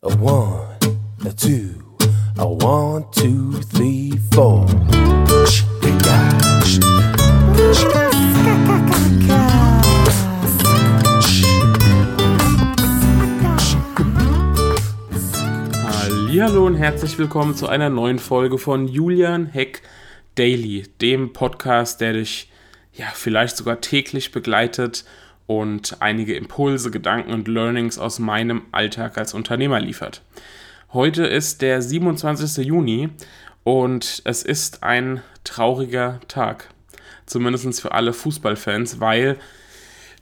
A one, a two, a one, two, three, four. Hallo und herzlich willkommen zu einer neuen Folge von Julian Heck Daily, dem Podcast, der dich ja vielleicht sogar täglich begleitet und einige Impulse, Gedanken und Learnings aus meinem Alltag als Unternehmer liefert. Heute ist der 27. Juni und es ist ein trauriger Tag. Zumindest für alle Fußballfans, weil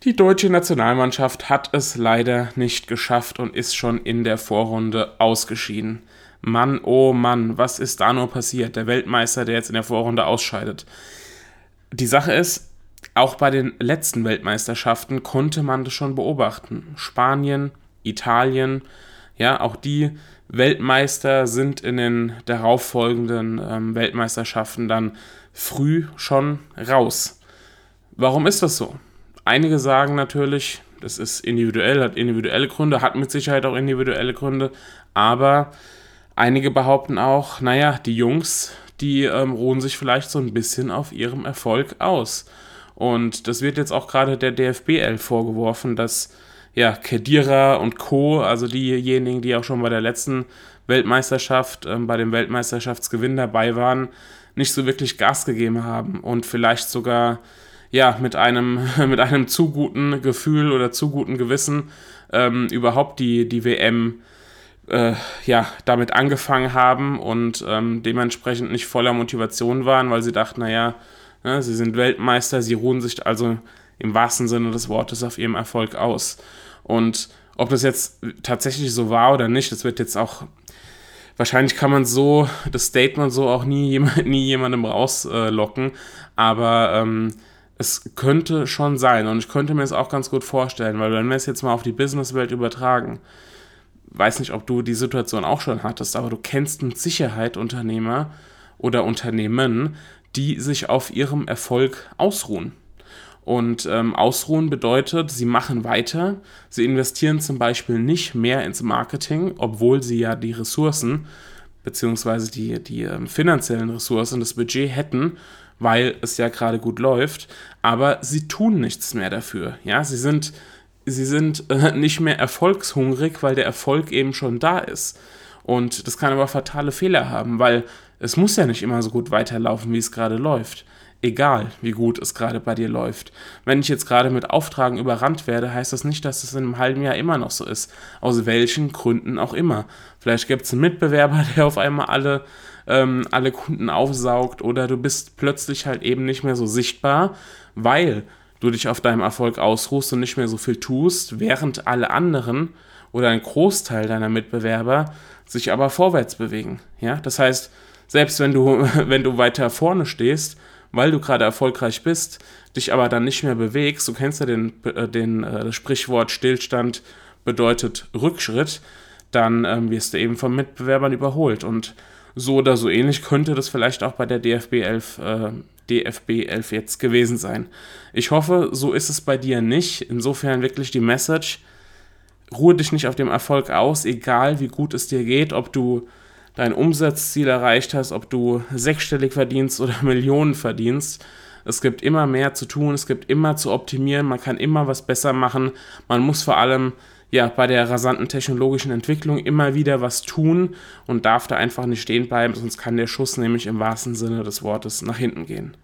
die deutsche Nationalmannschaft hat es leider nicht geschafft und ist schon in der Vorrunde ausgeschieden. Mann, oh Mann, was ist da nur passiert? Der Weltmeister, der jetzt in der Vorrunde ausscheidet. Die Sache ist, auch bei den letzten Weltmeisterschaften konnte man das schon beobachten. Spanien, Italien, ja, auch die Weltmeister sind in den darauffolgenden ähm, Weltmeisterschaften dann früh schon raus. Warum ist das so? Einige sagen natürlich, das ist individuell, hat individuelle Gründe, hat mit Sicherheit auch individuelle Gründe, aber einige behaupten auch, naja, die Jungs, die ähm, ruhen sich vielleicht so ein bisschen auf ihrem Erfolg aus. Und das wird jetzt auch gerade der DFBL vorgeworfen, dass ja, Kedira und Co., also diejenigen, die auch schon bei der letzten Weltmeisterschaft, ähm, bei dem Weltmeisterschaftsgewinn dabei waren, nicht so wirklich Gas gegeben haben und vielleicht sogar ja, mit einem, mit einem zu guten Gefühl oder zu guten Gewissen ähm, überhaupt die, die WM äh, ja, damit angefangen haben und ähm, dementsprechend nicht voller Motivation waren, weil sie dachten, naja, Ne? Sie sind Weltmeister, sie ruhen sich also im wahrsten Sinne des Wortes auf ihrem Erfolg aus. Und ob das jetzt tatsächlich so war oder nicht, das wird jetzt auch, wahrscheinlich kann man so, das Statement so auch nie, nie jemandem rauslocken, aber ähm, es könnte schon sein und ich könnte mir es auch ganz gut vorstellen, weil wenn wir es jetzt mal auf die Businesswelt übertragen, weiß nicht, ob du die Situation auch schon hattest, aber du kennst mit Sicherheit Unternehmer oder Unternehmen, die sich auf ihrem Erfolg ausruhen. Und ähm, ausruhen bedeutet, sie machen weiter, sie investieren zum Beispiel nicht mehr ins Marketing, obwohl sie ja die Ressourcen beziehungsweise die, die ähm, finanziellen Ressourcen, das Budget hätten, weil es ja gerade gut läuft, aber sie tun nichts mehr dafür. Ja, sie sind, sie sind äh, nicht mehr erfolgshungrig, weil der Erfolg eben schon da ist. Und das kann aber fatale Fehler haben, weil es muss ja nicht immer so gut weiterlaufen, wie es gerade läuft. Egal, wie gut es gerade bei dir läuft. Wenn ich jetzt gerade mit Auftragen überrannt werde, heißt das nicht, dass es in einem halben Jahr immer noch so ist. Aus welchen Gründen auch immer. Vielleicht gibt es einen Mitbewerber, der auf einmal alle, ähm, alle Kunden aufsaugt oder du bist plötzlich halt eben nicht mehr so sichtbar, weil du dich auf deinem Erfolg ausruhst und nicht mehr so viel tust, während alle anderen oder ein Großteil deiner Mitbewerber sich aber vorwärts bewegen. Ja, das heißt, selbst wenn du, wenn du weiter vorne stehst, weil du gerade erfolgreich bist, dich aber dann nicht mehr bewegst, du kennst ja den, äh, den, äh, das Sprichwort Stillstand bedeutet Rückschritt, dann ähm, wirst du eben von Mitbewerbern überholt. Und so oder so ähnlich könnte das vielleicht auch bei der DFB 11, äh, DFB 11 jetzt gewesen sein. Ich hoffe, so ist es bei dir nicht. Insofern wirklich die Message, ruhe dich nicht auf dem Erfolg aus, egal wie gut es dir geht, ob du dein Umsatzziel erreicht hast, ob du sechsstellig verdienst oder Millionen verdienst. Es gibt immer mehr zu tun, es gibt immer zu optimieren, man kann immer was besser machen. Man muss vor allem ja bei der rasanten technologischen Entwicklung immer wieder was tun und darf da einfach nicht stehen bleiben, sonst kann der Schuss nämlich im wahrsten Sinne des Wortes nach hinten gehen.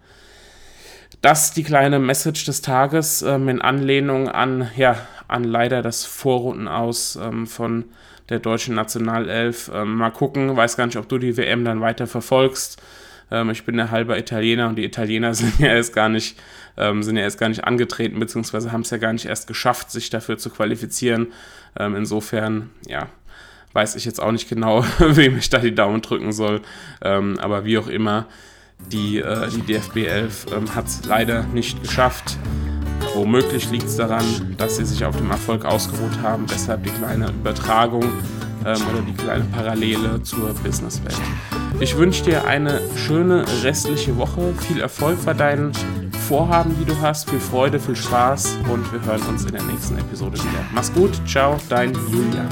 Das die kleine Message des Tages ähm, in Anlehnung an, ja, an leider das Vorrunden aus ähm, von der deutschen Nationalelf. Ähm, mal gucken, weiß gar nicht, ob du die WM dann weiter verfolgst. Ähm, ich bin der halber Italiener und die Italiener sind ja erst gar nicht, ähm, sind ja erst gar nicht angetreten, beziehungsweise haben es ja gar nicht erst geschafft, sich dafür zu qualifizieren. Ähm, insofern, ja, weiß ich jetzt auch nicht genau, wem ich da die Daumen drücken soll. Ähm, aber wie auch immer, die, äh, die DFB 11 ähm, hat es leider nicht geschafft. Womöglich liegt es daran, dass sie sich auf dem Erfolg ausgeruht haben, deshalb die kleine Übertragung ähm, oder die kleine Parallele zur Businesswelt. Ich wünsche dir eine schöne restliche Woche, viel Erfolg bei deinen Vorhaben, die du hast, viel Freude, viel Spaß und wir hören uns in der nächsten Episode wieder. Mach's gut, ciao, dein Julian.